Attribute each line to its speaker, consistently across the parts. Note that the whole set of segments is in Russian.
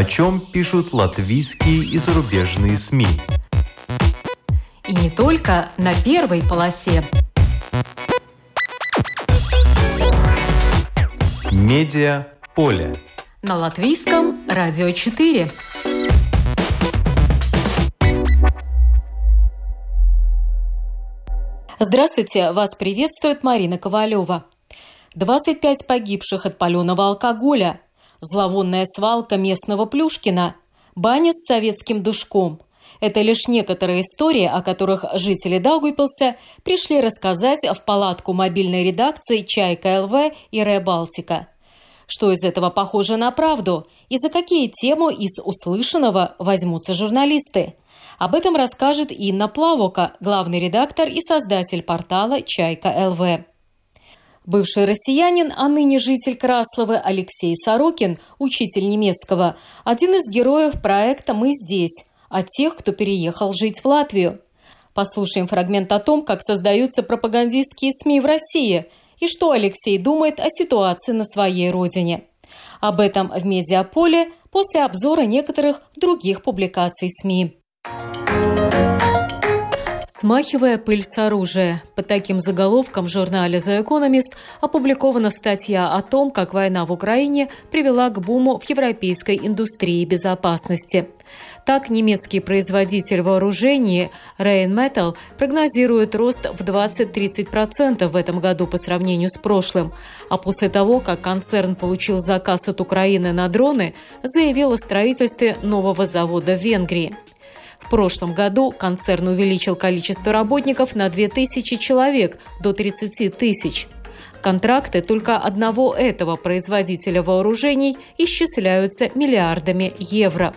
Speaker 1: О чем пишут латвийские и зарубежные СМИ.
Speaker 2: И не только на первой полосе.
Speaker 1: Медиа поле.
Speaker 2: На латвийском радио 4. Здравствуйте, вас приветствует Марина Ковалева. 25 погибших от паленого алкоголя, зловонная свалка местного Плюшкина, баня с советским душком. Это лишь некоторые истории, о которых жители Даугупилса пришли рассказать в палатку мобильной редакции «Чайка ЛВ» и «Ре Балтика». Что из этого похоже на правду и за какие темы из услышанного возьмутся журналисты? Об этом расскажет Инна Плавока, главный редактор и создатель портала «Чайка ЛВ». Бывший россиянин, а ныне житель Красловы Алексей Сорокин, учитель немецкого, один из героев проекта «Мы здесь», о тех, кто переехал жить в Латвию. Послушаем фрагмент о том, как создаются пропагандистские СМИ в России и что Алексей думает о ситуации на своей родине. Об этом в «Медиаполе» после обзора некоторых других публикаций СМИ. Смахивая пыль с оружия. Под таким заголовком в журнале The Economist опубликована статья о том, как война в Украине привела к буму в европейской индустрии безопасности. Так, немецкий производитель вооружений Rheinmetall прогнозирует рост в 20-30% в этом году по сравнению с прошлым. А после того, как концерн получил заказ от Украины на дроны, заявил о строительстве нового завода в Венгрии. В прошлом году концерн увеличил количество работников на 2000 человек до 30 тысяч. Контракты только одного этого производителя вооружений исчисляются миллиардами евро.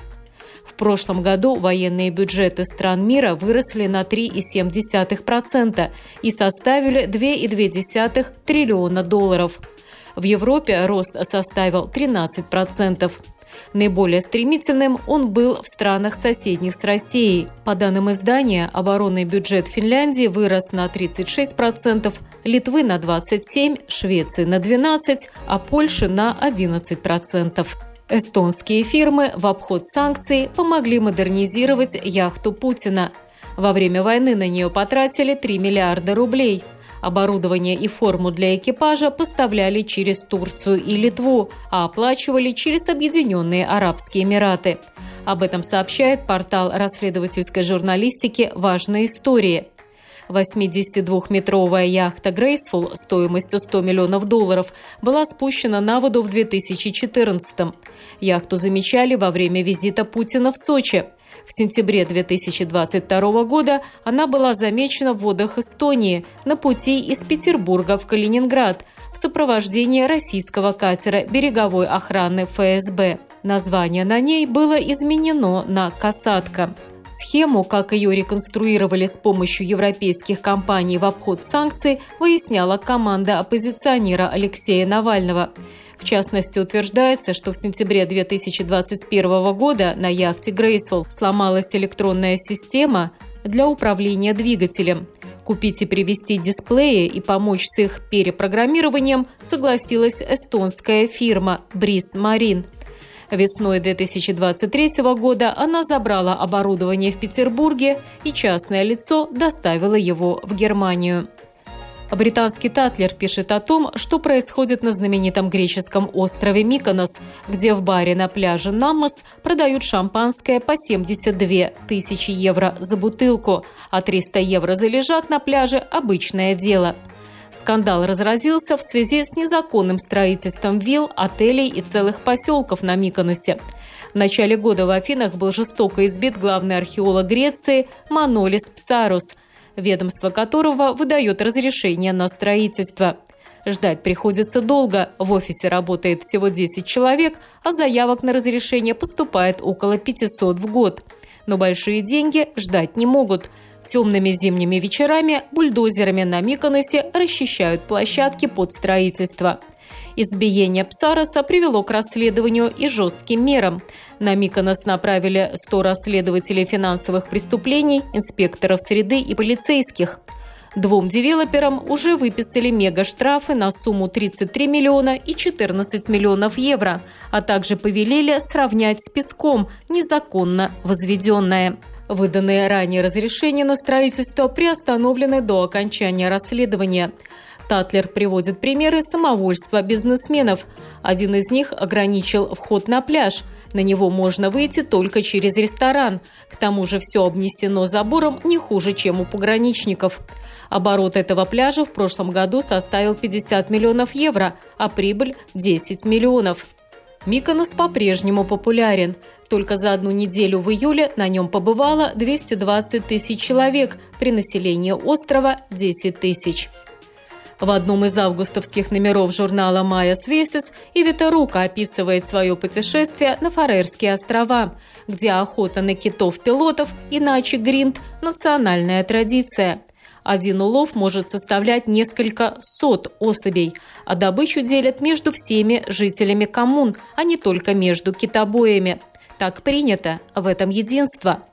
Speaker 2: В прошлом году военные бюджеты стран мира выросли на 3,7% и составили 2,2 триллиона долларов. В Европе рост составил 13%. Наиболее стремительным он был в странах соседних с Россией. По данным издания, оборонный бюджет Финляндии вырос на 36%, Литвы на 27%, Швеции на 12%, а Польши на 11%. Эстонские фирмы в обход санкций помогли модернизировать яхту Путина. Во время войны на нее потратили 3 миллиарда рублей – Оборудование и форму для экипажа поставляли через Турцию и Литву, а оплачивали через Объединенные Арабские Эмираты. Об этом сообщает портал расследовательской журналистики «Важные истории». 82-метровая яхта «Грейсфул» стоимостью 100 миллионов долларов была спущена на воду в 2014 -м. Яхту замечали во время визита Путина в Сочи. В сентябре 2022 года она была замечена в водах Эстонии на пути из Петербурга в Калининград в сопровождении российского катера береговой охраны ФСБ. Название на ней было изменено на «Касатка». Схему, как ее реконструировали с помощью европейских компаний в обход санкций, выясняла команда оппозиционера Алексея Навального. В частности, утверждается, что в сентябре 2021 года на яхте «Грейсфолл» сломалась электронная система для управления двигателем. Купить и привезти дисплеи и помочь с их перепрограммированием согласилась эстонская фирма «Бриз Марин». Весной 2023 года она забрала оборудование в Петербурге, и частное лицо доставило его в Германию. Британский Татлер пишет о том, что происходит на знаменитом греческом острове Миконос, где в баре на пляже Намос продают шампанское по 72 тысячи евро за бутылку, а 300 евро за лежак на пляже – обычное дело. Скандал разразился в связи с незаконным строительством вилл, отелей и целых поселков на Миконосе. В начале года в Афинах был жестоко избит главный археолог Греции Манолис Псарус – ведомство которого выдает разрешение на строительство. Ждать приходится долго, в офисе работает всего 10 человек, а заявок на разрешение поступает около 500 в год. Но большие деньги ждать не могут. Темными зимними вечерами бульдозерами на Миконосе расчищают площадки под строительство – Избиение Псароса привело к расследованию и жестким мерам. На Миконос направили 100 расследователей финансовых преступлений, инспекторов среды и полицейских. Двум девелоперам уже выписали мегаштрафы на сумму 33 миллиона и 14 миллионов евро, а также повелели сравнять с песком незаконно возведенное. Выданные ранее разрешения на строительство приостановлены до окончания расследования. Татлер приводит примеры самовольства бизнесменов. Один из них ограничил вход на пляж. На него можно выйти только через ресторан. К тому же все обнесено забором не хуже, чем у пограничников. Оборот этого пляжа в прошлом году составил 50 миллионов евро, а прибыль – 10 миллионов. Миконос по-прежнему популярен. Только за одну неделю в июле на нем побывало 220 тысяч человек, при населении острова – 10 тысяч. В одном из августовских номеров журнала «Майя Свесис» Ивита Рука описывает свое путешествие на Фарерские острова, где охота на китов-пилотов, иначе гринд – национальная традиция. Один улов может составлять несколько сот особей, а добычу делят между всеми жителями коммун, а не только между китобоями. Так принято, в этом единство.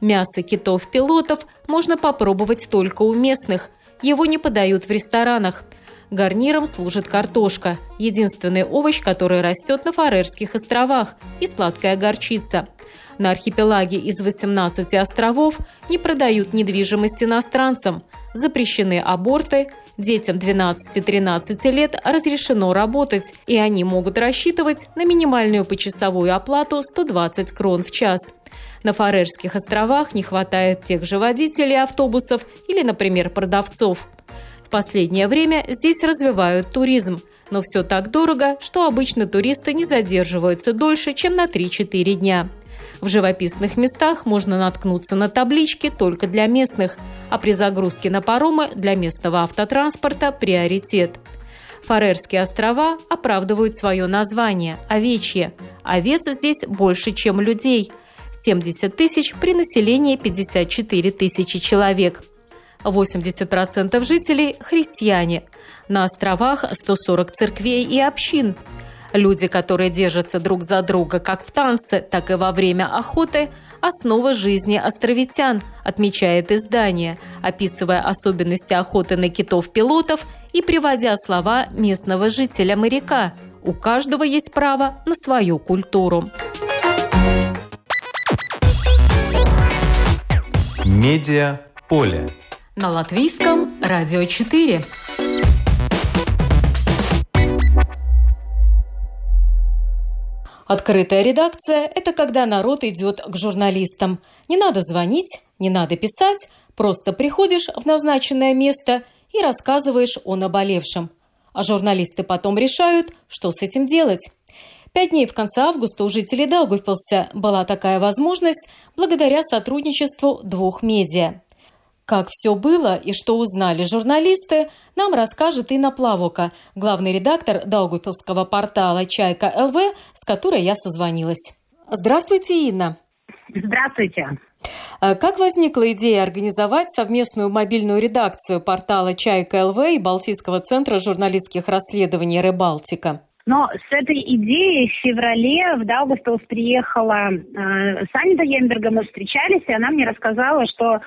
Speaker 2: Мясо китов-пилотов можно попробовать только у местных – его не подают в ресторанах. Гарниром служит картошка, единственный овощ, который растет на Фарерских островах, и сладкая горчица. На архипелаге из 18 островов не продают недвижимость иностранцам, запрещены аборты, детям 12-13 лет разрешено работать, и они могут рассчитывать на минимальную почасовую оплату 120 крон в час. На Фарерских островах не хватает тех же водителей автобусов или, например, продавцов. В последнее время здесь развивают туризм, но все так дорого, что обычно туристы не задерживаются дольше, чем на 3-4 дня. В живописных местах можно наткнуться на таблички только для местных, а при загрузке на паромы для местного автотранспорта приоритет. Фарерские острова оправдывают свое название – овечье. Овец здесь больше, чем людей. 70 тысяч при населении 54 тысячи человек. 80% жителей – христиане. На островах 140 церквей и общин. Люди, которые держатся друг за друга как в танце, так и во время охоты – основа жизни островитян, отмечает издание, описывая особенности охоты на китов-пилотов и приводя слова местного жителя-моряка. У каждого есть право на свою культуру.
Speaker 1: Медиа поле.
Speaker 2: На латвийском радио 4. Открытая редакция – это когда народ идет к журналистам. Не надо звонить, не надо писать, просто приходишь в назначенное место и рассказываешь о наболевшем. А журналисты потом решают, что с этим делать. Пять дней в конце августа у жителей Даугавпилса была такая возможность благодаря сотрудничеству двух медиа. Как все было и что узнали журналисты, нам расскажет Инна Плавока, главный редактор Даугупилского портала «Чайка ЛВ», с которой я созвонилась. Здравствуйте, Инна.
Speaker 3: Здравствуйте.
Speaker 2: А как возникла идея организовать совместную мобильную редакцию портала «Чайка ЛВ» и Балтийского центра журналистских расследований «Рыбалтика»?
Speaker 3: Но с этой идеей в феврале в Даугавпилс приехала э, Санита Емберга, мы встречались, и она мне рассказала, что э,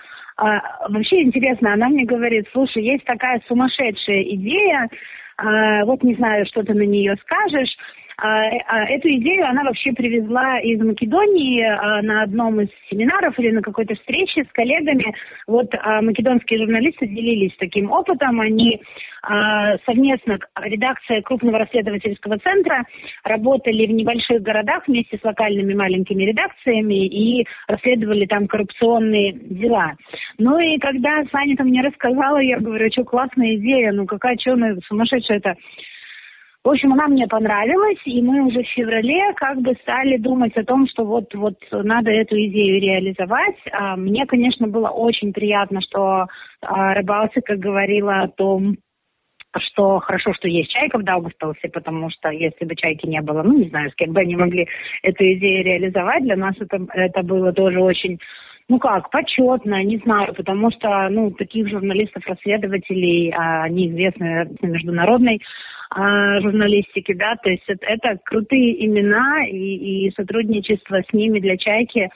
Speaker 3: вообще интересно, она мне говорит, слушай, есть такая сумасшедшая идея, э, вот не знаю, что ты на нее скажешь, а, а, эту идею она вообще привезла из Македонии а, на одном из семинаров или на какой-то встрече с коллегами. Вот македонские журналисты делились таким опытом. Они совместно, редакция крупного расследовательского центра, работали в небольших городах вместе с локальными маленькими редакциями и расследовали там коррупционные дела. Ну и когда Саня там мне рассказала, я говорю, что классная идея, ну какая, что, сумасшедшая это в общем, она мне понравилась, и мы уже в феврале как бы стали думать о том, что вот, вот надо эту идею реализовать. А мне, конечно, было очень приятно, что а, Рыбалцика говорила о том, что хорошо, что есть чайка в Даугавпилсе, потому что если бы чайки не было, ну, не знаю, с кем бы они могли эту идею реализовать, для нас это, это было тоже очень ну как, почетно, не знаю, потому что, ну, таких журналистов-расследователей, а, они известны международной а, да, то есть это, это крутые имена и, и сотрудничество с ними для «Чайки»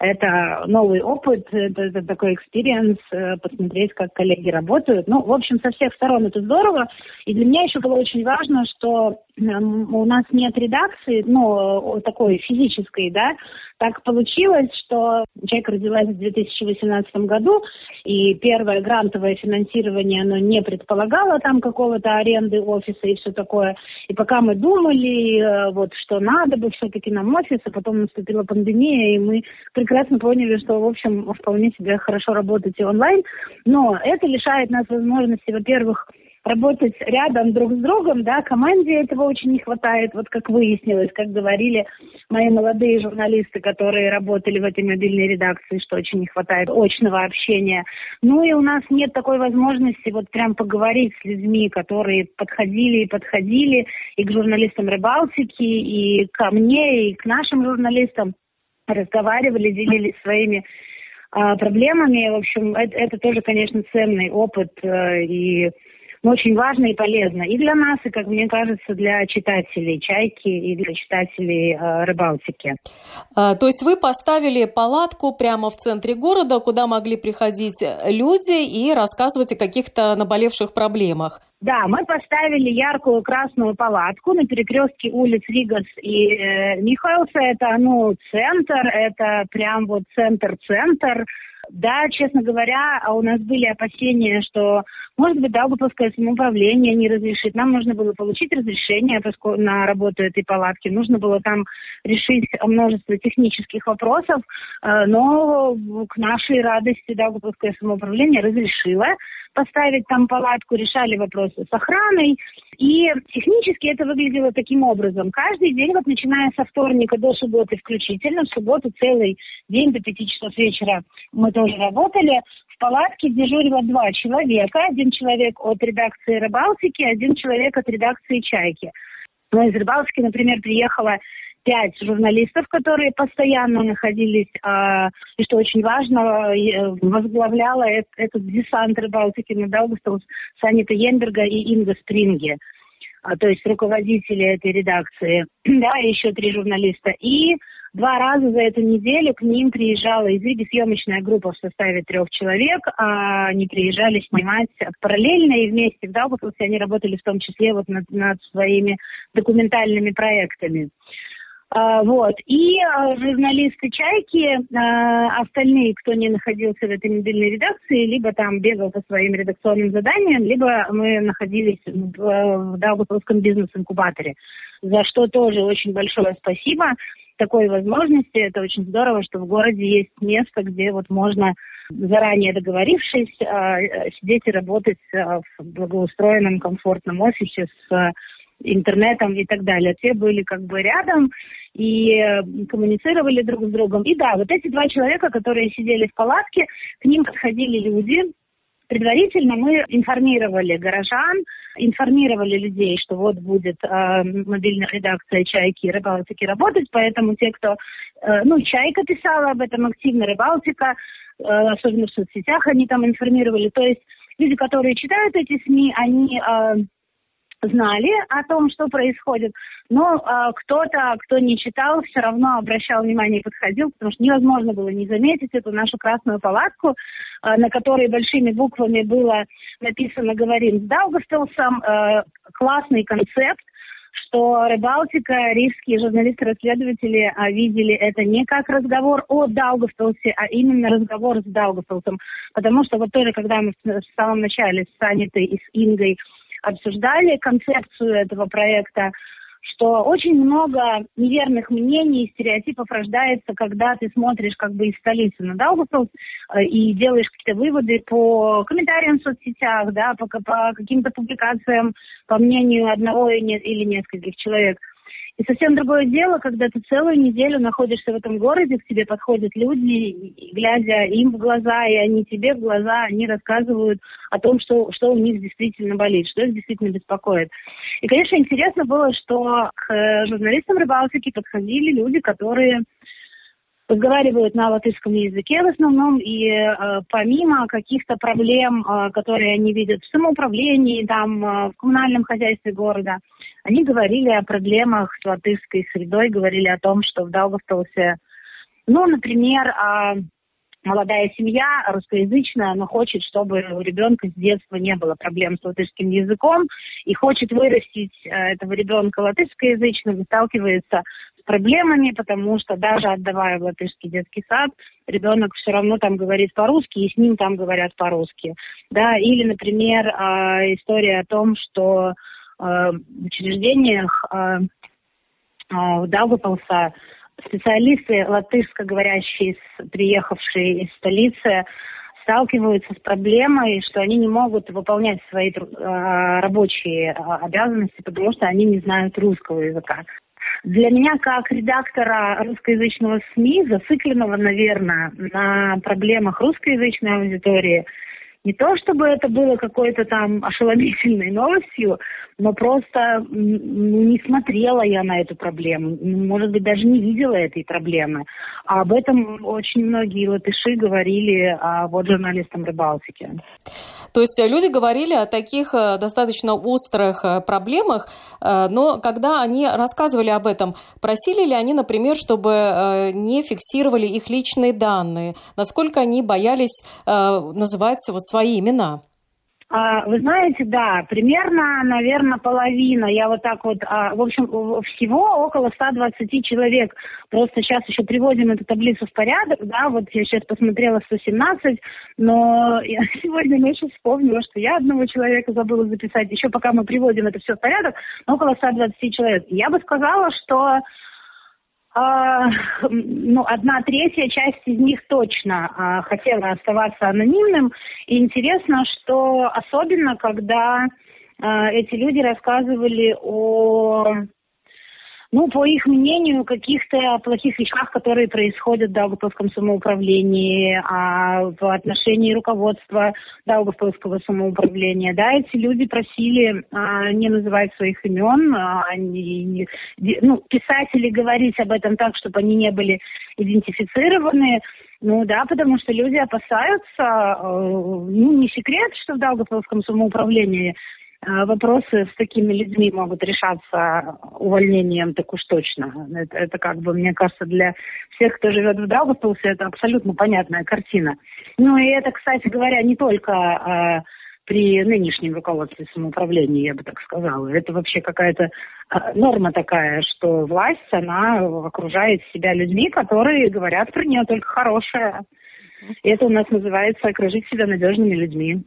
Speaker 3: это новый опыт, это, это такой experience, э, посмотреть, как коллеги работают. Ну, в общем, со всех сторон это здорово. И для меня еще было очень важно, что у нас нет редакции, ну, такой физической, да, так получилось, что человек родилась в 2018 году, и первое грантовое финансирование, оно не предполагало там какого-то аренды офиса и все такое. И пока мы думали, э, вот, что надо бы все-таки нам офис, а потом наступила пандемия, и мы прекрасно поняли, что, в общем, вполне себе хорошо работать и онлайн. Но это лишает нас возможности, во-первых, работать рядом друг с другом, да, команде этого очень не хватает, вот как выяснилось, как говорили мои молодые журналисты, которые работали в этой мобильной редакции, что очень не хватает очного общения. Ну и у нас нет такой возможности вот прям поговорить с людьми, которые подходили и подходили и к журналистам Рыбалтики, и ко мне, и к нашим журналистам разговаривали, делились своими а, проблемами. В общем, это, это тоже, конечно, ценный опыт э, и очень важно и полезно и для нас, и, как мне кажется, для читателей «Чайки» и для читателей э, «Рыбалтики».
Speaker 2: А, то есть вы поставили палатку прямо в центре города, куда могли приходить люди и рассказывать о каких-то наболевших проблемах?
Speaker 3: Да, мы поставили яркую красную палатку на перекрестке улиц Ригас и э, Михайлса. Это, ну, центр, это прям вот центр-центр. Да, честно говоря, а у нас были опасения, что, может быть, Даугавпилское самоуправление не разрешит. Нам нужно было получить разрешение на работу этой палатки. Нужно было там решить множество технических вопросов, э, но к нашей радости Даугавпилское самоуправление разрешило поставить там палатку, решали вопросы с охраной. И технически это выглядело таким образом. Каждый день, вот начиная со вторника до субботы включительно, в субботу целый день до пяти часов вечера мы тоже работали. В палатке дежурило два человека. Один человек от редакции «Рыбалтики», один человек от редакции «Чайки». Но из «Рыбалтики», например, приехала пять журналистов, которые постоянно находились, э, и что очень важно, э, возглавляла э, этот десант Рыбалтики на Даугавпилс Санита Йенберга и Инга Спринге. А, то есть руководители этой редакции, да, еще три журналиста. И два раза за эту неделю к ним приезжала из Риги съемочная группа в составе трех человек. А они приезжали снимать параллельно и вместе в Даугавпилсе они работали в том числе вот над, над своими документальными проектами. А, вот. И а, журналисты «Чайки», а, остальные, кто не находился в этой мобильной редакции, либо там бегал по своим редакционным заданиям, либо мы находились в, в бизнес-инкубаторе, за что тоже очень большое спасибо такой возможности. Это очень здорово, что в городе есть место, где вот можно заранее договорившись, сидеть и работать в благоустроенном, комфортном офисе с интернетом и так далее. Все были как бы рядом и э, коммуницировали друг с другом. И да, вот эти два человека, которые сидели в палатке, к ним подходили люди, Предварительно мы информировали горожан, информировали людей, что вот будет э, мобильная редакция «Чайки» и «Рыбалтики» работать, поэтому те, кто... Э, ну, «Чайка» писала об этом активно, «Рыбалтика», э, особенно в соцсетях они там информировали. То есть люди, которые читают эти СМИ, они... Э, знали о том, что происходит, но э, кто-то, кто не читал, все равно обращал внимание и подходил, потому что невозможно было не заметить эту нашу красную палатку, э, на которой большими буквами было написано «Говорим с Даугавпилсом», э, классный концепт, что Рыбалтика, рижские журналисты-расследователи а, видели это не как разговор о Даугавпилсе, а именно разговор с Даугавпилсом. Потому что вот тоже, когда мы в самом начале с Санитой и с Ингой обсуждали концепцию этого проекта, что очень много неверных мнений и стереотипов рождается, когда ты смотришь как бы из столицы на Даугавпилс э, и делаешь какие-то выводы по комментариям в соцсетях, да, по, по каким-то публикациям, по мнению одного или нескольких человек – и совсем другое дело, когда ты целую неделю находишься в этом городе, к тебе подходят люди, и, глядя им в глаза, и они тебе в глаза, они рассказывают о том, что, что у них действительно болит, что их действительно беспокоит. И, конечно, интересно было, что к журналистам Рыбалтики подходили люди, которые разговаривают на латышском языке в основном, и э, помимо каких-то проблем, э, которые они видят в самоуправлении, там, э, в коммунальном хозяйстве города, они говорили о проблемах с латышской средой, говорили о том, что в Даугавпилсе Ну, например, а, молодая семья русскоязычная, но хочет, чтобы у ребенка с детства не было проблем с латышским языком и хочет вырастить э, этого ребенка латышскоязычным, сталкивается с проблемами, потому что даже отдавая в латышский детский сад, ребенок все равно там говорит по-русски, и с ним там говорят по-русски. Да? Или, например, э, история о том, что учреждениях в Даугавпилса специалисты латышскоговорящие, приехавшие из столицы, сталкиваются с проблемой, что они не могут выполнять свои э, рабочие обязанности, потому что они не знают русского языка. Для меня, как редактора русскоязычного СМИ, зацикленного, наверное, на проблемах русскоязычной аудитории, не то чтобы это было какой-то там ошеломительной новостью, но просто ну, не смотрела я на эту проблему, может быть, даже не видела этой проблемы. А об этом очень многие латыши говорили а, вот журналистам Рыбалтики.
Speaker 2: То есть э, люди говорили о таких э, достаточно острых э, проблемах, но когда они рассказывали об этом, просили ли они, например, чтобы не фиксировали их личные данные? Насколько они боялись называть вот свои имена?
Speaker 3: А, вы знаете, да, примерно, наверное, половина. Я вот так вот, а, в общем, всего около 120 человек. Просто сейчас еще приводим эту таблицу в порядок, да, вот я сейчас посмотрела 117, но я сегодня ночью вспомнила, что я одного человека забыла записать, еще пока мы приводим это все в порядок, около 120 человек. Я бы сказала, что а, ну, одна третья часть из них точно а, хотела оставаться анонимным. И интересно, что особенно, когда а, эти люди рассказывали о ну, по их мнению, каких-то плохих вещах, которые происходят в Даугавпилском самоуправлении, а в отношении руководства Даугавпилского самоуправления, да, эти люди просили а, не называть своих имен, а, не, не, ну, писать или говорить об этом так, чтобы они не были идентифицированы. Ну да, потому что люди опасаются, э, ну не секрет, что в Даугавпилском самоуправлении вопросы с такими людьми могут решаться увольнением, так уж точно. Это, это как бы, мне кажется, для всех, кто живет в Даугавпилсе, это абсолютно понятная картина. Ну и это, кстати говоря, не только э, при нынешнем руководстве самоуправления, я бы так сказала. Это вообще какая-то э, норма такая, что власть, она окружает себя людьми, которые говорят про нее только хорошее. И это у нас называется окружить себя надежными людьми.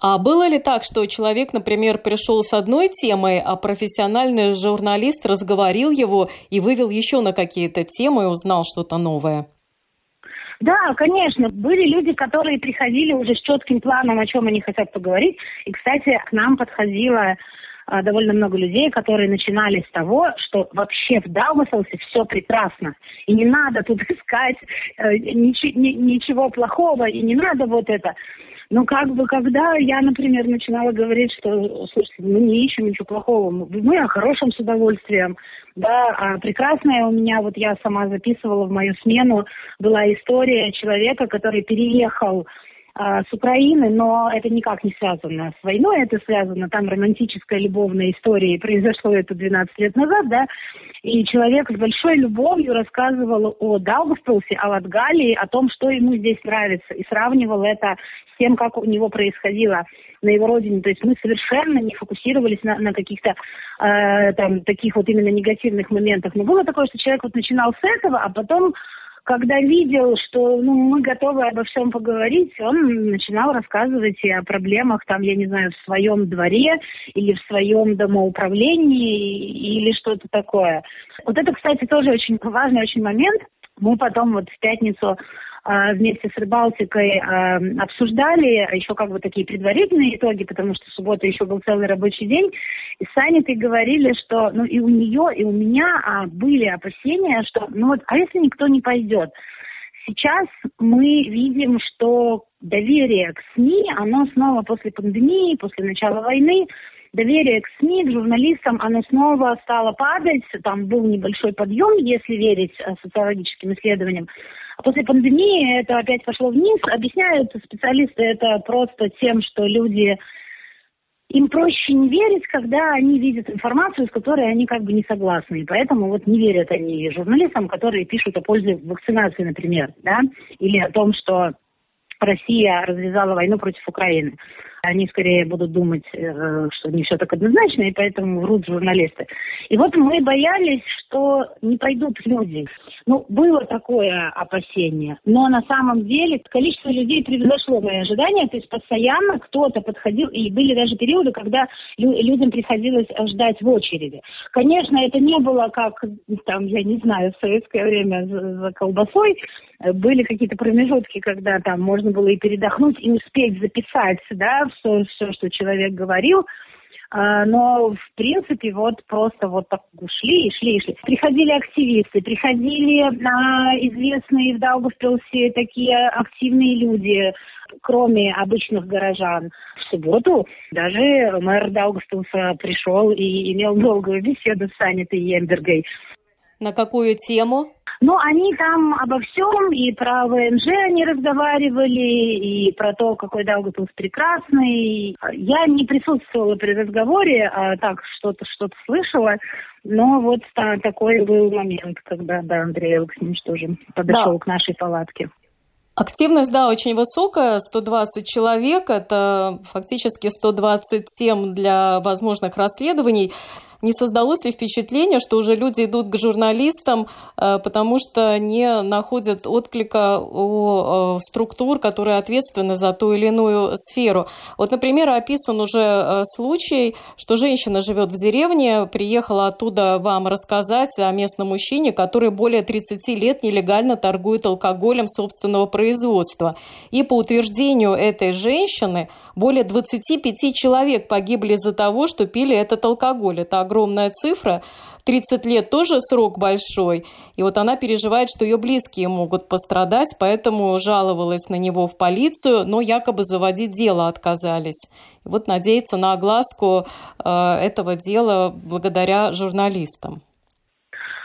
Speaker 2: А было ли так, что человек, например, пришел с одной темой, а профессиональный журналист разговорил его и вывел еще на какие-то темы и узнал что-то новое?
Speaker 3: Да, конечно. Были люди, которые приходили уже с четким планом, о чем они хотят поговорить. И, кстати, к нам подходила довольно много людей, которые начинали с того, что вообще в Даугавпилсе все прекрасно. И не надо тут искать э, нич- ни- ничего плохого, и не надо вот это. Но как бы, когда я, например, начинала говорить, что, слушайте, мы не ищем ничего плохого, мы о хорошем с удовольствием, да, а прекрасная у меня, вот я сама записывала в мою смену, была история человека, который переехал а, с Украины, но это никак не связано с войной, это связано, там романтическая любовная история, и произошло это 12 лет назад, да, и человек с большой любовью рассказывал о Даугавпилсе, о Латгалии, о том, что ему здесь нравится, и сравнивал это с тем, как у него происходило на его родине. То есть мы совершенно не фокусировались на, на каких-то э, там таких вот именно негативных моментах. Но было такое, что человек вот начинал с этого, а потом когда видел, что ну, мы готовы обо всем поговорить, он начинал рассказывать и о проблемах, там, я не знаю, в своем дворе или в своем домоуправлении или что-то такое. Вот это, кстати, тоже очень важный очень момент. Мы потом вот в пятницу вместе с Рыбалтикой а, обсуждали еще как бы такие предварительные итоги, потому что суббота еще был целый рабочий день. И с Санитой говорили, что ну и у нее, и у меня а, были опасения, что ну вот, а если никто не пойдет? Сейчас мы видим, что доверие к СМИ, оно снова после пандемии, после начала войны, доверие к СМИ, к журналистам, оно снова стало падать. Там был небольшой подъем, если верить социологическим исследованиям. После пандемии это опять пошло вниз. Объясняют специалисты это просто тем, что люди им проще не верить, когда они видят информацию, с которой они как бы не согласны. И поэтому вот не верят они журналистам, которые пишут о пользе вакцинации, например, да, или о том, что Россия развязала войну против Украины они скорее будут думать, э, что не все так однозначно, и поэтому врут журналисты. И вот мы боялись, что не пойдут люди. Ну, было такое опасение, но на самом деле количество людей превзошло мои ожидания, то есть постоянно кто-то подходил, и были даже периоды, когда людям приходилось ждать в очереди. Конечно, это не было как, там, я не знаю, в советское время за, колбасой, были какие-то промежутки, когда там можно было и передохнуть, и успеть записать, да, все, все что человек говорил. А, но, в принципе, вот просто вот так шли и шли и шли. Приходили активисты, приходили а, известные в Даугавпилсе такие активные люди, кроме обычных горожан. В субботу даже мэр Даугавпилса пришел и имел долгую беседу с Санитой Ембергой.
Speaker 2: На какую тему?
Speaker 3: Ну, они там обо всем, и про ВНЖ они разговаривали, и про то, какой Даугавпилс прекрасный. Я не присутствовала при разговоре, а так что-то что-то слышала. Но вот да, такой был момент, когда, да, Андрей Алексеевич тоже подошел да. к нашей палатке.
Speaker 2: Активность, да, очень высокая, 120 человек, это фактически 120 тем для возможных расследований не создалось ли впечатление, что уже люди идут к журналистам, э, потому что не находят отклика у э, структур, которые ответственны за ту или иную сферу. Вот, например, описан уже э, случай, что женщина живет в деревне, приехала оттуда вам рассказать о местном мужчине, который более 30 лет нелегально торгует алкоголем собственного производства. И по утверждению этой женщины, более 25 человек погибли из-за того, что пили этот алкоголь. Это огромная цифра. 30 лет тоже срок большой. И вот она переживает, что ее близкие могут пострадать, поэтому жаловалась на него в полицию, но якобы заводить дело отказались. И вот надеется на огласку э, этого дела благодаря журналистам.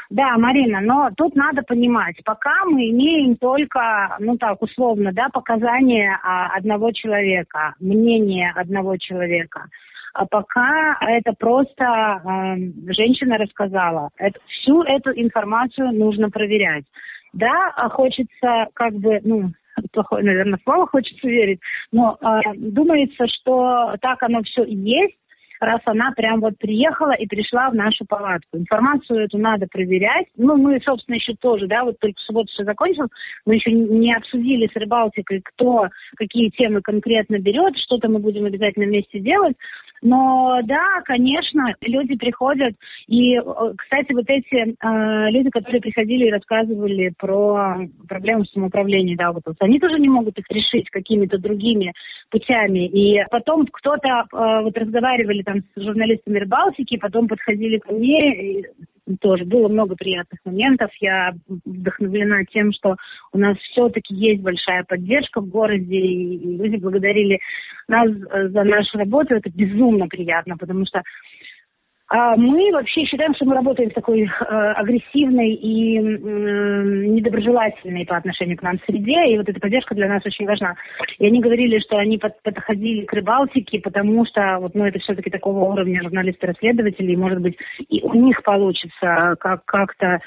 Speaker 3: Да, Марина, но тут надо понимать, пока мы имеем только, ну так, условно, да, показания а, одного человека, мнение одного человека – а пока это просто э, женщина рассказала. Это, всю эту информацию нужно проверять. Да, а хочется как бы, ну, плохое, наверное, слово хочется верить, но э, думается, что так оно все и есть, раз она прям вот приехала и пришла в нашу палатку. Информацию эту надо проверять. Ну, мы, собственно, еще тоже, да, вот только субботу все закончил, мы еще не обсудили с Рыбалтикой, кто какие темы конкретно берет, что-то мы будем обязательно вместе делать. Но да, конечно, люди приходят. И, э, кстати, вот эти э, люди, которые приходили и рассказывали про проблему самоуправления, да, вот, они тоже не могут их решить какими-то другими путями. И потом кто-то, э, вот разговаривали там с журналистами Рыбалтики, потом подходили ко мне, тоже было много приятных моментов. Я вдохновлена тем, что у нас все-таки есть большая поддержка в городе, и люди благодарили нас за нашу работу. Это безумно приятно, потому что мы вообще считаем, что мы работаем в такой э, агрессивной и э, недоброжелательной по отношению к нам среде, и вот эта поддержка для нас очень важна. И они говорили, что они под, подходили к Рыбалтике, потому что вот, ну, это все-таки такого уровня журналисты-расследователи, и, может быть, и у них получится как- как-то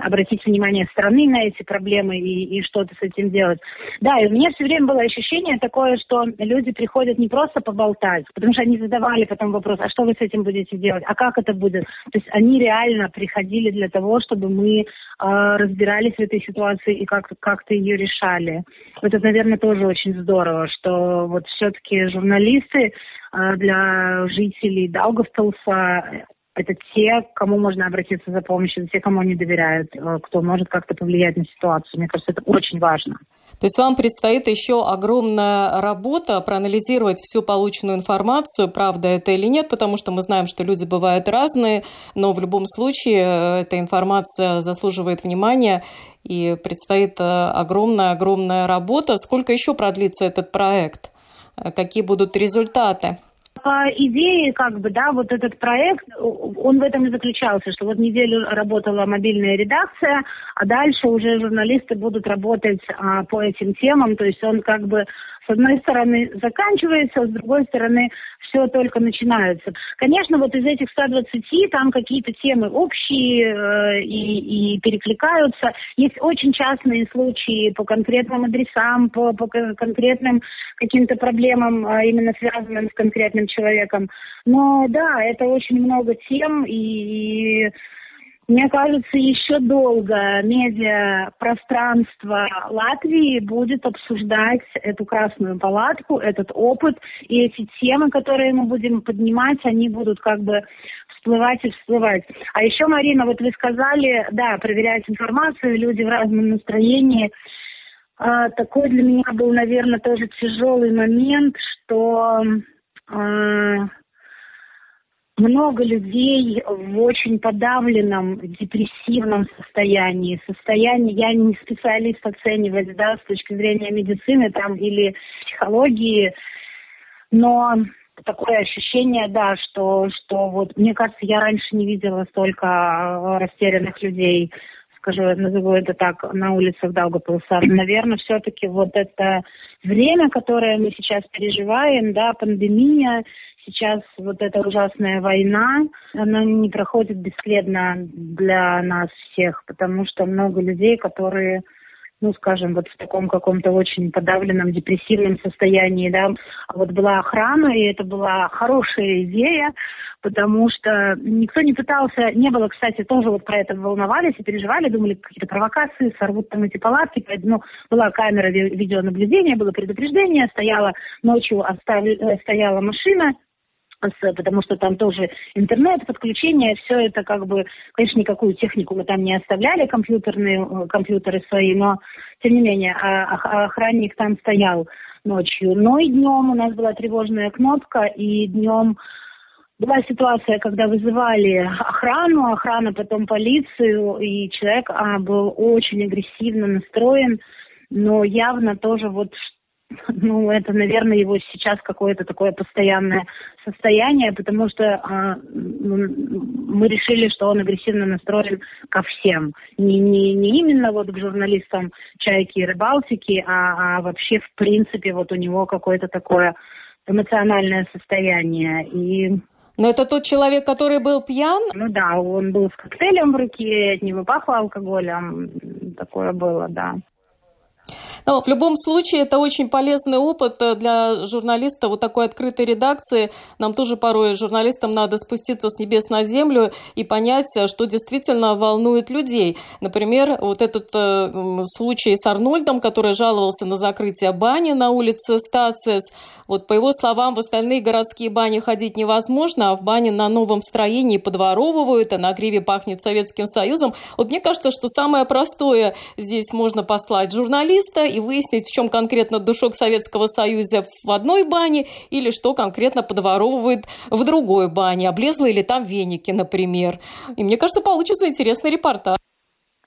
Speaker 3: обратить внимание страны на эти проблемы и, и что-то с этим делать. Да, и у меня все время было ощущение такое, что люди приходят не просто поболтать, потому что они задавали потом вопрос, а что вы с этим будете делать, а как это будет? То есть они реально приходили для того, чтобы мы э, разбирались в этой ситуации и как- как-то ее решали. Это, наверное, тоже очень здорово, что вот все-таки журналисты э, для жителей Даугавпилса это те, кому можно обратиться за помощью, те, кому они доверяют, э, кто может как-то повлиять на ситуацию. Мне кажется, это очень важно.
Speaker 2: То есть вам предстоит еще огромная работа проанализировать всю полученную информацию, правда это или нет, потому что мы знаем, что люди бывают разные, но в любом случае э, эта информация заслуживает внимания и предстоит огромная-огромная работа. Сколько еще продлится этот проект? Э, какие будут результаты?
Speaker 3: По идее, как бы, да, вот этот проект, он в этом и заключался, что вот неделю работала мобильная редакция, а дальше уже журналисты будут работать а, по этим темам, то есть он как бы с одной стороны заканчивается, с другой стороны все только начинается. Конечно, вот из этих 120 там какие-то темы общие э, и, и перекликаются. Есть очень частные случаи по конкретным адресам, по, по конкретным каким-то проблемам, э, именно связанным с конкретным человеком. Но да, это очень много тем и, и мне кажется, еще долго медиапространство Латвии будет обсуждать эту красную палатку, этот опыт, и эти темы, которые мы будем поднимать, они будут как бы всплывать и всплывать. А еще, Марина, вот вы сказали, да, проверять информацию, люди в разном настроении. А, такой для меня был, наверное, тоже тяжелый момент, что а, много людей в очень подавленном, депрессивном состоянии. Состояние, я не специалист оценивать, да, с точки зрения медицины там или психологии, но такое ощущение, да, что, что вот, мне кажется, я раньше не видела столько э, растерянных людей, скажу, назову это так, на улицах Даугапилса. Наверное, все-таки вот это время, которое мы сейчас переживаем, да, пандемия, сейчас вот эта ужасная война, она не проходит бесследно для нас всех, потому что много людей, которые ну, скажем, вот в таком каком-то очень подавленном, депрессивном состоянии, да. А вот была охрана, и это была хорошая идея, потому что никто не пытался, не было, кстати, тоже вот про это волновались и переживали, думали, какие-то провокации, сорвут там эти палатки, ну, была камера видеонаблюдения, было предупреждение, стояла ночью, остави, э, стояла машина, потому что там тоже интернет, подключение, все это как бы, конечно, никакую технику мы там не оставляли, компьютерные, э, компьютеры свои, но тем не менее а, охранник там стоял ночью. Но и днем у нас была тревожная кнопка, и днем была ситуация, когда вызывали охрану, охрана потом полицию, и человек а, был очень агрессивно настроен, но явно тоже вот ну, это, наверное, его сейчас какое-то такое постоянное состояние, потому что э, мы решили, что он агрессивно настроен ко всем. Не, не, не именно вот к журналистам «Чайки» и «Рыбалтики», а, а вообще, в принципе, вот у него какое-то такое эмоциональное состояние. И
Speaker 2: но это тот человек, который был пьян?
Speaker 3: Ну да, он был с коктейлем в руке, от него пахло алкоголем. Такое было, да.
Speaker 2: Но в любом случае это очень полезный опыт э, для журналиста вот такой открытой редакции. Нам тоже порой журналистам надо спуститься с небес на землю и понять, э, что действительно волнует людей. Например, вот этот э, случай с Арнольдом, который жаловался на закрытие бани на улице Стациес. Вот по его словам, в остальные городские бани ходить невозможно, а в бане на новом строении подворовывают, а на гриве пахнет Советским Союзом. Вот мне кажется, что самое простое здесь можно послать журналиста и выяснить, в чем конкретно душок Советского Союза в одной бане или что конкретно подворовывает в другой бане, облезлы ли там веники, например. И мне кажется, получится интересный репортаж.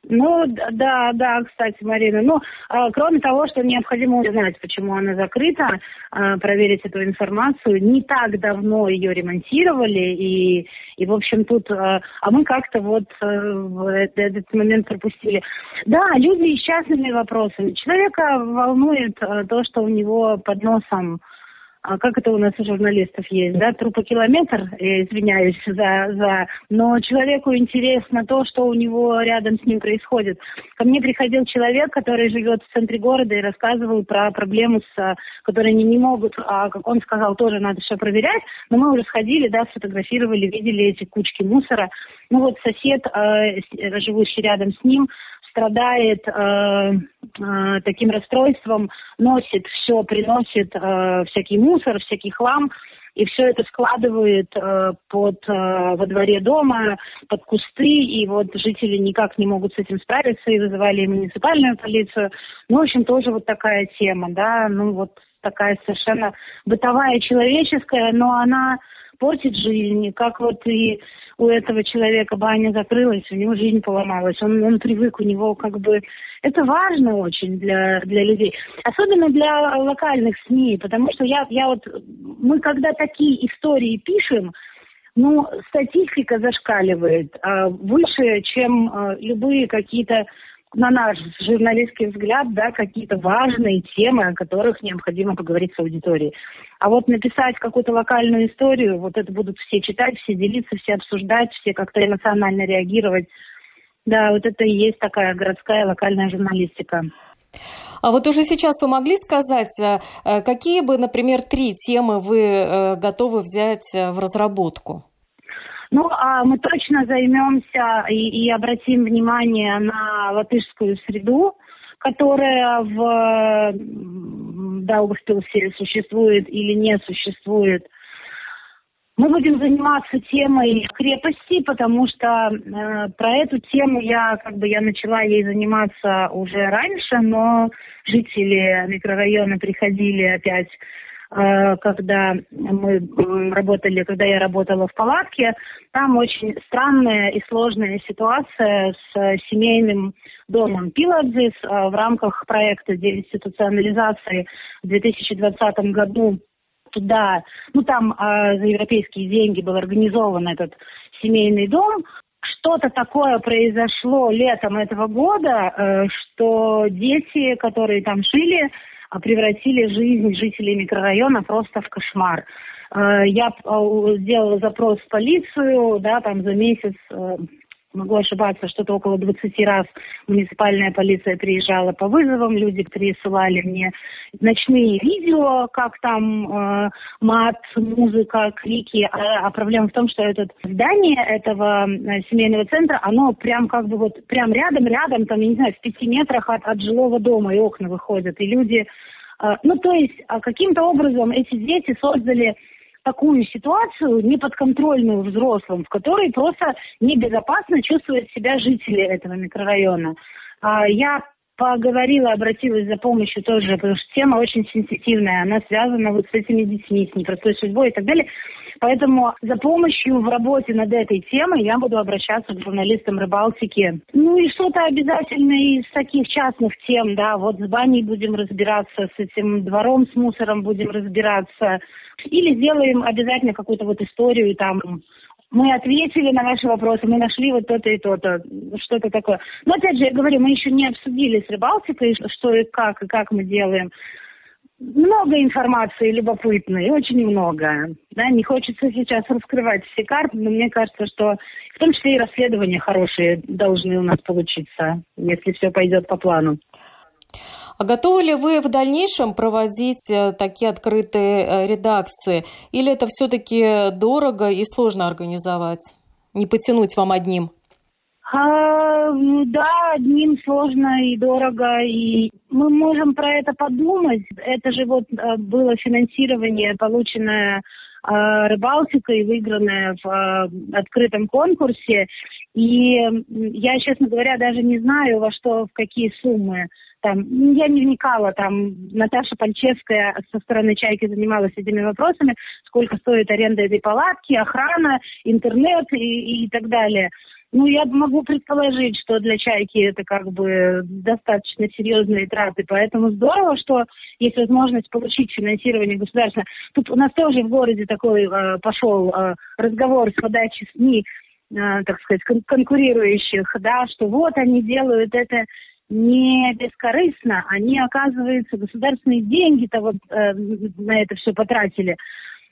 Speaker 3: Ну, да, да, кстати, Марина. Ну, э, кроме того, что необходимо узнать, почему она закрыта, э, проверить эту информацию. Не так давно ее ремонтировали, и, и в общем, тут... Э, а мы как-то вот э, этот момент пропустили. Да, люди с частными вопросами. Человека волнует э, то, что у него под носом а как это у нас у журналистов есть, да, трупокилометр, я извиняюсь за, за, но человеку интересно то, что у него рядом с ним происходит. Ко мне приходил человек, который живет в центре города и рассказывал про проблему, с, которой они не могут, а, как он сказал, тоже надо все проверять, но мы уже сходили, да, сфотографировали, видели эти кучки мусора. Ну вот сосед, э, живущий рядом с ним, страдает э, э, таким расстройством, носит все, приносит э, всякий мусор, всякий хлам, и все это складывает э, под э, во дворе дома, под кусты, и вот жители никак не могут с этим справиться, и вызывали муниципальную полицию. Ну, в общем, тоже вот такая тема, да, ну вот такая совершенно бытовая, человеческая, но она портит жизнь, как вот и у этого человека баня закрылась, у него жизнь поломалась, он, он привык, у него как бы... Это важно очень для, для людей, особенно для локальных СМИ, потому что я, я вот... Мы когда такие истории пишем, ну, статистика зашкаливает а, выше, чем а, любые какие-то на наш журналистский взгляд, да, какие-то важные темы, о которых необходимо поговорить с аудиторией. А вот написать какую-то локальную историю, вот это будут все читать, все делиться, все обсуждать, все как-то эмоционально реагировать. Да, вот это и есть такая городская локальная журналистика.
Speaker 2: А вот уже сейчас вы могли сказать, э, э, какие бы, например, три темы вы э, готовы взять в разработку?
Speaker 3: Ну, а мы точно займемся и, и обратим внимание на латышскую среду, которая в Даугавпилсе существует или не существует. Мы будем заниматься темой крепости, потому что э, про эту тему я как бы я начала ей заниматься уже раньше, но жители микрорайона приходили опять когда мы работали, когда я работала в палатке, там очень странная и сложная ситуация с семейным домом Пиладзис э, в рамках проекта деинституционализации в 2020 году туда, ну там э, за европейские деньги был организован этот семейный дом. Что-то такое произошло летом этого года, э, что дети, которые там жили, превратили жизнь жителей микрорайона просто в кошмар. Э, я э, сделала запрос в полицию, да, там за месяц э, могу ошибаться, что-то около 20 раз муниципальная полиция приезжала по вызовам, люди присылали мне ночные видео, как там э, мат, музыка, крики. А, а проблема в том, что это здание этого э, семейного центра, оно прям как бы вот прям рядом-рядом, там, я не знаю, в пяти метрах от, от жилого дома и окна выходят. И люди... Э, ну, то есть а каким-то образом эти дети создали такую ситуацию, неподконтрольную взрослым, в которой просто небезопасно чувствуют себя жители этого микрорайона. А, я поговорила, обратилась за помощью тоже, потому что тема очень сенситивная, она связана вот с этими детьми, с непростой судьбой и так далее. Поэтому за помощью в работе над этой темой я буду обращаться к журналистам Рыбалтики. Ну и что-то обязательно из таких частных тем, да, вот с баней будем разбираться, с этим двором с мусором будем разбираться. Или сделаем обязательно какую-то вот историю там мы ответили на ваши вопросы, мы нашли вот то-то и то-то, что-то такое. Но опять же, я говорю, мы еще не обсудили с Рыбалтикой, что и как, и как мы делаем много информации любопытной, очень много. Да, не хочется сейчас раскрывать все карты, но мне кажется, что в том числе и расследования хорошие должны у нас получиться, если все пойдет по плану.
Speaker 2: А готовы ли вы в дальнейшем проводить э, такие открытые э, редакции? Или это все-таки дорого и сложно организовать? Не потянуть вам одним?
Speaker 3: А, да, одним сложно и дорого, и мы можем про это подумать. Это же вот э, было финансирование, полученное Рыбалтикой, выигранное в открытом конкурсе. И я, честно говоря, даже не знаю, во что, в какие суммы. Там, я не вникала, там Наташа Пальчевская со стороны «Чайки» занималась этими вопросами, сколько стоит аренда этой палатки, охрана, интернет и, и так далее. Ну, я могу предположить, что для «Чайки» это как бы достаточно серьезные траты, поэтому здорово, что есть возможность получить финансирование государства. Тут у нас тоже в городе такой э, пошел э, разговор с подачи СМИ, э, так сказать, кон- конкурирующих, да, что вот они делают это не бескорыстно, они, оказывается, государственные деньги-то вот э, на это все потратили.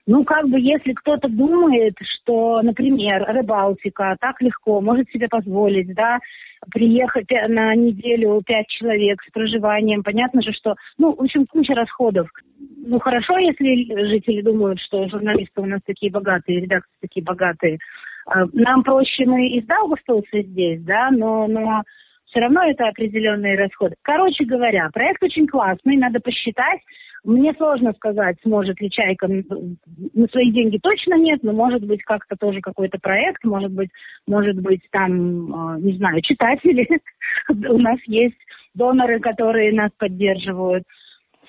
Speaker 3: Ну, как бы, если кто-то думает, что, например, Рыбалтика так легко может себе позволить, да, приехать на неделю пять человек с проживанием, понятно же, что, ну, в общем, куча расходов. Ну, хорошо, если жители думают, что журналисты у нас такие богатые, редакции такие богатые. А, нам проще, мы из Даугавпилса здесь, да, но, но все равно это определенные расходы. Короче говоря, проект очень классный, надо посчитать, мне сложно сказать, сможет ли Чайка на свои деньги точно нет, но может быть как-то тоже какой-то проект, может быть, может быть там, а, не знаю, читатели. У нас есть доноры, которые нас поддерживают.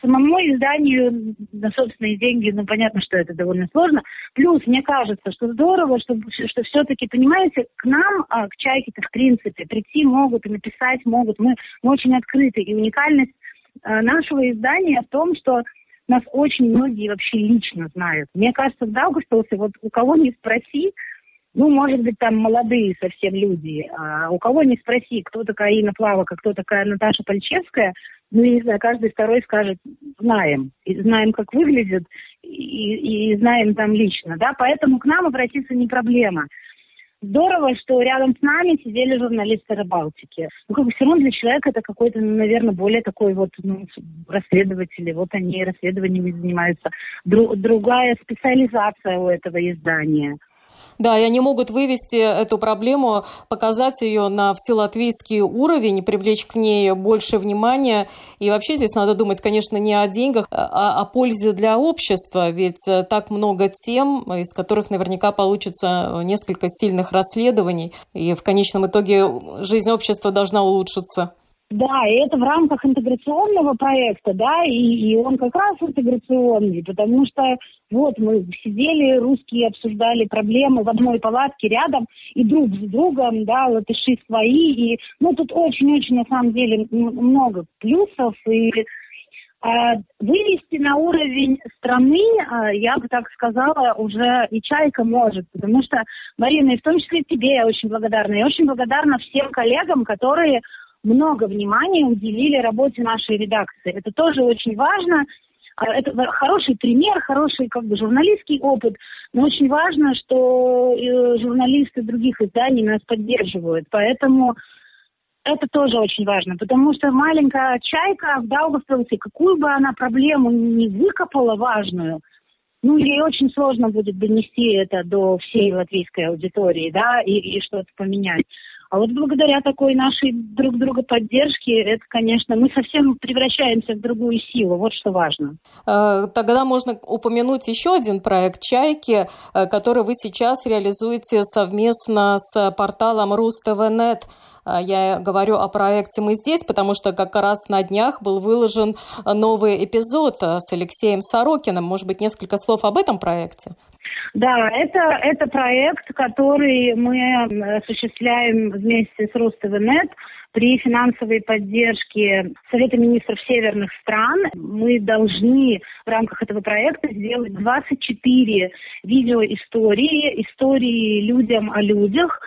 Speaker 3: Самому изданию на собственные деньги, ну, понятно, что это довольно сложно. Плюс, мне кажется, что здорово, что, что все-таки, понимаете, к нам, а, к Чайке-то, в принципе, прийти могут и написать могут. Мы, мы очень открыты, и уникальность Э, нашего издания в том, что нас очень многие вообще лично знают. Мне кажется, в Даугавпилсе, вот у кого не спроси, ну, может быть, там молодые совсем люди. А у кого не спроси, кто такая Инна Плавок, кто такая Наташа Пальчевская, ну, я не знаю, каждый второй скажет, знаем, и знаем, как выглядит, и, и знаем там лично, да, поэтому к нам обратиться не проблема. Здорово, что рядом с нами сидели журналисты Рыбалтики. Ну, как бы все равно для человека это какой-то, наверное, более такой вот ну, расследователи. Вот они расследованиями занимаются. Дру- другая специализация у этого издания.
Speaker 2: Да, и они могут вывести эту проблему, показать ее на вселатвийский уровень, привлечь к ней больше внимания. И вообще здесь надо думать, конечно, не о деньгах, а о пользе для общества. Ведь э, так много тем, из которых наверняка получится несколько сильных расследований. И в конечном итоге жизнь общества должна улучшиться.
Speaker 3: Да, и это в рамках интеграционного проекта, да, и, и он как раз интеграционный, потому что вот мы сидели, русские обсуждали проблемы в одной палатке рядом и друг с другом, да, латыши свои, и, ну, тут очень-очень, на самом деле, много плюсов, и а, вывести на уровень страны, а, я бы так сказала, уже и Чайка может, потому что, Марина, и в том числе тебе я очень благодарна. Я очень благодарна всем коллегам, которые много внимания уделили работе нашей редакции. Это тоже очень важно. А, это хороший пример, хороший как бы журналистский опыт, но очень важно, что э, журналисты других изданий нас поддерживают. Поэтому это тоже очень важно, потому что маленькая чайка в Даугавпилсе, какую бы она проблему не выкопала важную, ну, ей очень сложно будет донести это до всей латвийской аудитории, да, и, и что-то поменять. А вот благодаря такой нашей друг друга поддержке, это, конечно, мы совсем превращаемся в другую силу. Вот что важно.
Speaker 2: Э, тогда можно упомянуть еще один проект «Чайки», э, который вы сейчас реализуете совместно с порталом РусТВНет. Э, я говорю о проекте «Мы здесь», потому что как раз на днях был выложен новый эпизод с Алексеем Сорокиным. Может быть, несколько слов об этом проекте?
Speaker 3: Да, это, это проект, который мы осуществляем вместе с Рустовнет при финансовой поддержке Совета министров северных стран. Мы должны в рамках этого проекта сделать 24 видеоистории, истории людям о людях,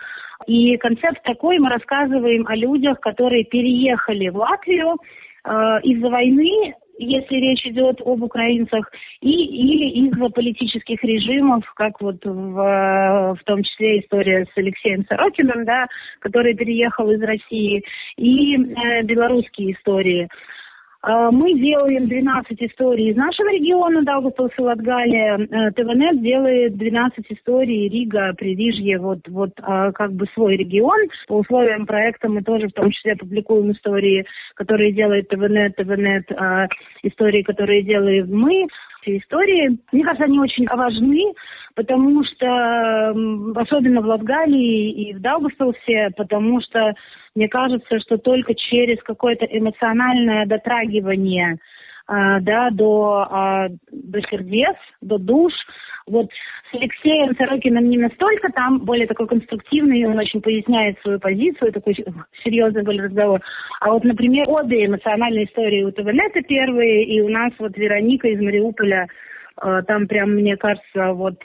Speaker 3: и концепт такой, мы рассказываем о людях, которые переехали в Латвию э, из-за войны если речь идет об украинцах, и, или из-за политических режимов, как вот в, в том числе история с Алексеем Сорокиным, да, который переехал из России, и э, белорусские истории. Мы делаем 12 историй из нашего региона, Даугавпилс и Латгалия. Э, ТВНет делает 12 историй Рига, Привижье, вот, вот а, как бы свой регион. По условиям проекта мы тоже в том числе публикуем истории, которые делает ТВНет, ТВНет, а, истории, которые делаем мы. Эти истории, мне кажется, они очень важны, потому что, особенно в Латгалии и в Даугавпилсе, потому что мне кажется, что только через какое-то эмоциональное дотрагивание э, да, до, э, до сердец, до душ, вот с Алексеем Сорокиным не настолько, там более такой конструктивный, он очень поясняет свою позицию, такой серьезный более разговор. А вот, например, обе эмоциональные истории у ТВНета первые, и у нас вот Вероника из Мариуполя, э, там прям, мне кажется, вот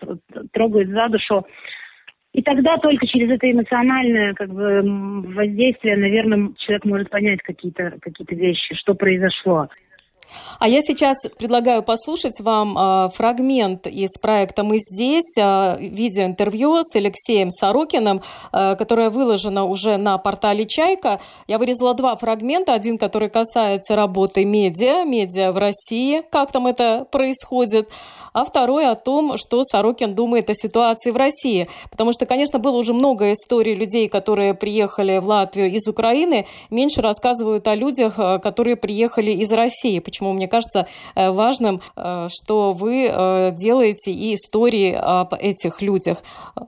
Speaker 3: трогает за душу. И тогда только через это эмоциональное как бы, воздействие, наверное, человек может понять какие-то какие вещи, что произошло.
Speaker 2: А я сейчас предлагаю послушать вам э, фрагмент из проекта «Мы здесь», э, видеоинтервью с Алексеем Сорокиным, э, которое выложено уже на портале «Чайка». Я вырезала два фрагмента. Один, который касается работы медиа, медиа в России, как там это происходит, а второй о том, что Сорокин думает о ситуации в России. Потому что, конечно, было уже много историй людей, которые приехали в Латвию из Украины, меньше рассказывают о людях, которые приехали из России. Почему Почему мне кажется э, важным, э, что вы э, делаете и истории об этих людях.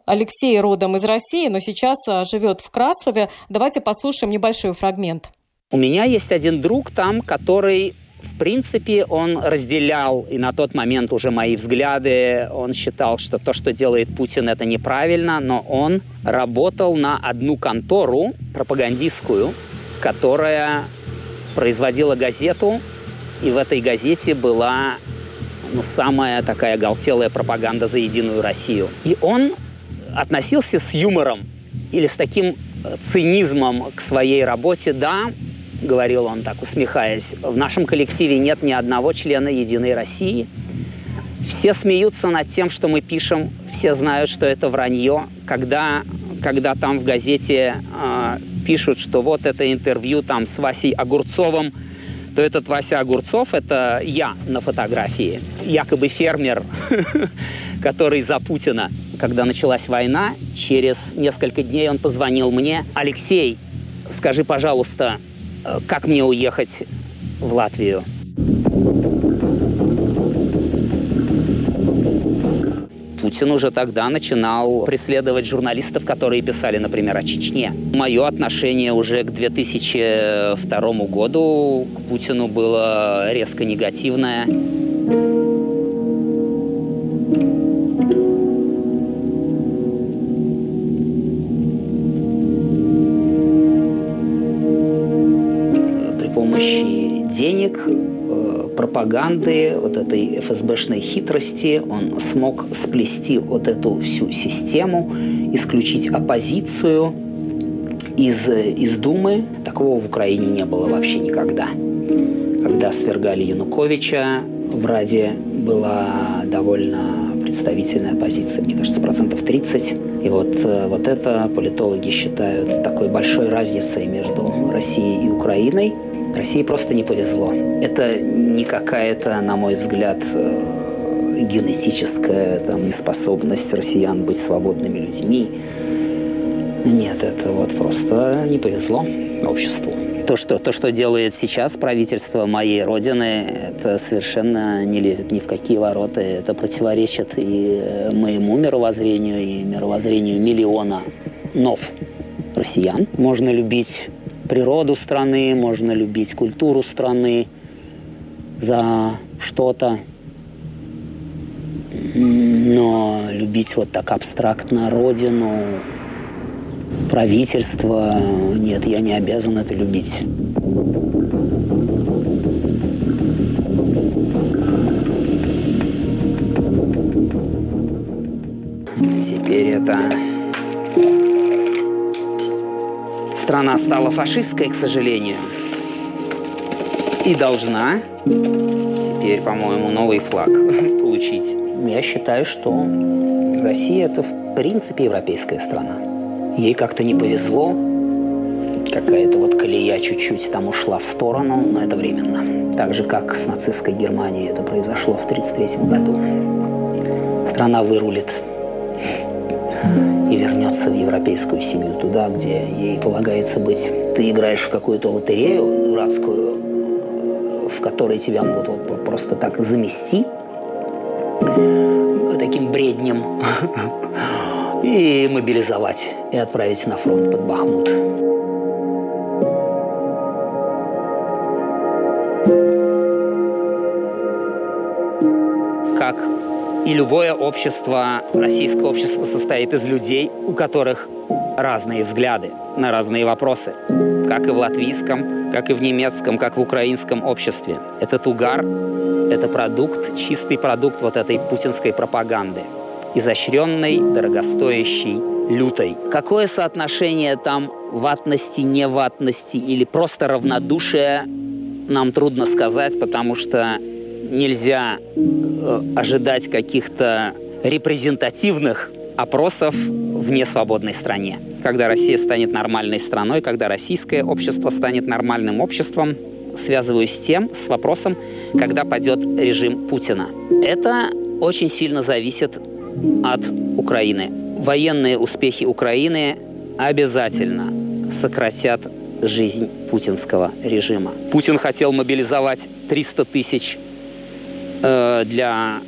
Speaker 2: Алексей родом из России, но сейчас живет в Краслове. Давайте послушаем небольшой фрагмент.
Speaker 4: У меня есть один друг там, который в принципе, он разделял и на тот момент уже мои взгляды. Он считал, что то, что делает Путин, это неправильно, но он работал на одну контору пропагандистскую, которая производила газету и в этой газете была ну, самая такая оголтелая пропаганда за Единую Россию. И он относился с юмором или с таким э, цинизмом к своей работе, да, говорил он так, усмехаясь, в нашем коллективе нет ни одного члена «Единой России». Все смеются над тем, что мы пишем, все знают, что это вранье. Когда, когда там в газете э, пишут, что вот это интервью там с Васей Огурцовым, то этот Вася Огурцов – это я на фотографии, якобы фермер, который за Путина. Когда началась война, через несколько дней он позвонил мне. «Алексей, скажи, пожалуйста, э, как мне уехать в Латвию?» Путин уже тогда начинал преследовать журналистов, которые писали, например, о Чечне. Мое отношение уже к 2002 году к Путину было резко негативное. Пропаганды, вот этой ФСБшной хитрости, он смог сплести вот эту всю систему, исключить оппозицию из, из Думы. Такого в Украине не было вообще никогда. Когда свергали Януковича, в Раде была довольно представительная позиция, мне кажется, процентов 30. И вот, э, вот это политологи считают такой большой разницей между Россией и Украиной. России просто не повезло. Это не какая-то, на мой взгляд, э, генетическая там, неспособность россиян быть свободными людьми. Нет, это вот просто не повезло обществу. То что, то, что делает сейчас правительство моей родины, это совершенно не лезет ни в какие ворота. Это противоречит и моему мировоззрению, и мировоззрению миллиона нов россиян. Можно любить природу страны, можно любить культуру страны за что-то. Но любить вот так абстрактно родину, правительство, нет, я не обязан это любить. Теперь это страна стала фашистской, к сожалению. И должна теперь, по-моему, новый флаг получить. Я считаю, что Россия – это в принципе европейская страна. Ей как-то не повезло, какая-то вот колея чуть-чуть там ушла в сторону, но это временно. Так же, как с нацистской Германией это произошло в 1933 году. Страна вырулит вернется в европейскую семью, туда, где ей полагается быть. Ты играешь в какую-то лотерею дурацкую, в которой тебя могут вот просто так замести таким бреднем и мобилизовать, и отправить на фронт под Бахмут. И любое общество, российское общество состоит из людей, у которых разные взгляды на разные вопросы. Как и в латвийском, как и в немецком, как в украинском обществе. Этот угар – это продукт, чистый продукт вот этой путинской пропаганды. Изощренной, дорогостоящей, лютой. Какое соотношение там ватности, неватности или просто равнодушия, нам трудно сказать, потому что нельзя э, ожидать каких-то репрезентативных опросов в несвободной стране. Когда Россия станет нормальной страной, когда российское общество станет нормальным обществом, связываюсь с тем, с вопросом, когда падет режим Путина. Это очень сильно зависит от Украины. Военные успехи Украины обязательно сократят жизнь путинского режима. Путин хотел мобилизовать 300 тысяч для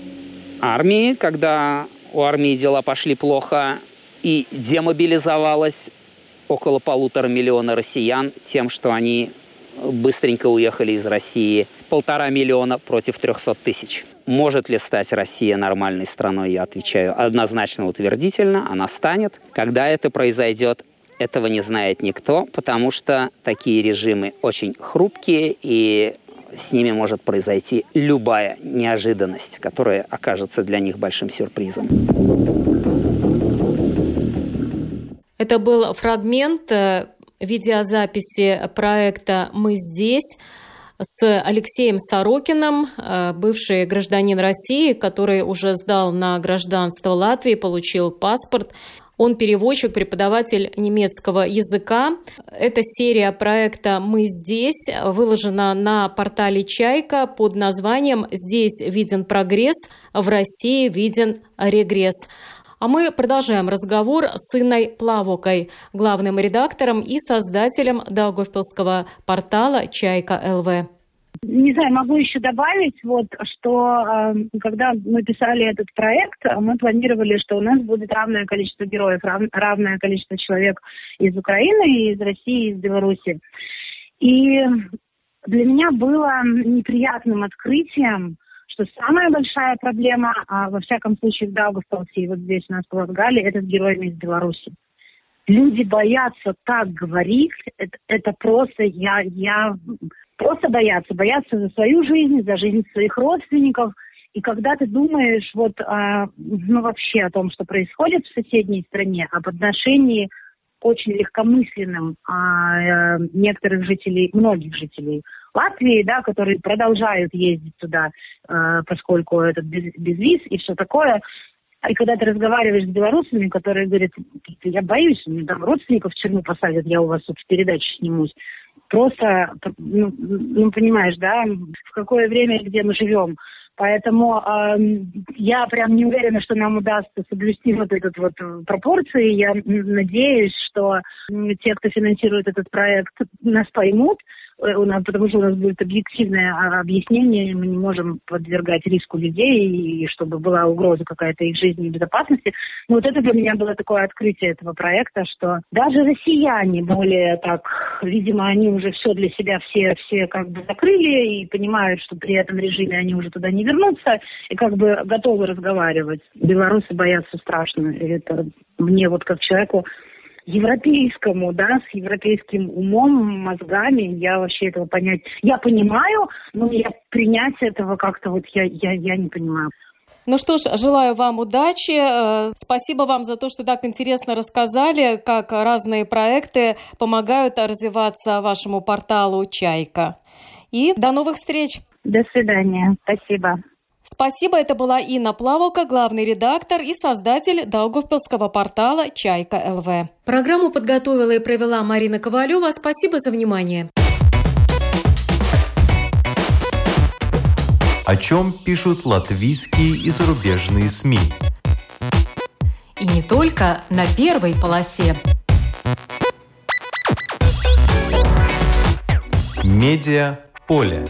Speaker 4: армии, когда у армии дела пошли плохо, и демобилизовалось около полутора миллиона россиян тем, что они быстренько уехали из России. Полтора миллиона против трехсот тысяч. Может ли стать Россия нормальной страной, я отвечаю однозначно утвердительно. Она станет. Когда это произойдет, этого не знает никто, потому что такие режимы очень хрупкие и с ними может произойти любая неожиданность, которая окажется для них большим сюрпризом.
Speaker 2: Это был фрагмент э, видеозаписи проекта «Мы здесь», с Алексеем Сорокиным, э, бывший гражданин России, который уже сдал на гражданство Латвии, получил паспорт. Он переводчик, преподаватель немецкого языка. Эта серия проекта «Мы здесь» выложена на портале «Чайка» под названием «Здесь виден прогресс, в России виден регресс». А мы продолжаем разговор с Инной Плавокой, главным редактором и создателем Даугавпилского портала «Чайка ЛВ».
Speaker 3: Не знаю, могу еще добавить, вот, что э, когда мы писали этот проект, мы планировали, что у нас будет равное количество героев, рав, равное количество человек из Украины, из России, из Беларуси. И для меня было неприятным открытием, что самая большая проблема, а, во всяком случае в Даугавпилсе вот здесь у нас в Латгале, это с героями из Беларуси. Люди боятся так говорить, это, это просто я, я просто боятся, боятся за свою жизнь, за жизнь своих родственников. И когда ты думаешь вот, а, ну вообще о том, что происходит в соседней стране, об отношении очень легкомысленным а, э, некоторых жителей, многих жителей Латвии, да, которые продолжают ездить туда, а, поскольку это без, без виз и все такое. И когда ты разговариваешь с белорусами, которые говорят, я боюсь, мне там родственников в тюрьму посадят, я у вас тут в передаче снимусь. Просто, ну, ну понимаешь, да, в какое время, где мы живем. Поэтому э, я прям не уверена, что нам удастся соблюсти вот этот вот пропорции. Я надеюсь, что те, кто финансирует этот проект, нас поймут, Э, у нас, потому что у нас будет объективное а, объяснение, мы не можем подвергать риску людей, и чтобы была угроза какая-то их жизни и безопасности. Но вот это для меня было такое открытие этого проекта, что даже россияне более так, видимо, они уже все для себя все, все как бы закрыли и понимают, что при этом режиме они уже туда не вернутся, и как бы готовы разговаривать. Белорусы боятся страшно. Это мне вот как человеку европейскому, да, с европейским умом, мозгами, я вообще этого понять, я понимаю, но я принять этого как-то вот я, я, я не понимаю.
Speaker 2: Ну что ж, желаю вам удачи. Э, спасибо вам за то, что так интересно рассказали, как разные проекты помогают развиваться вашему порталу «Чайка». И до новых встреч.
Speaker 3: До свидания. Спасибо.
Speaker 2: Спасибо, это была Инна Плавока, главный редактор и создатель Даугавпилского портала «Чайка ЛВ». Программу подготовила и провела Марина Ковалева. Спасибо за внимание.
Speaker 1: О чем пишут латвийские и зарубежные СМИ?
Speaker 2: И не только на первой полосе.
Speaker 1: Медиа поле.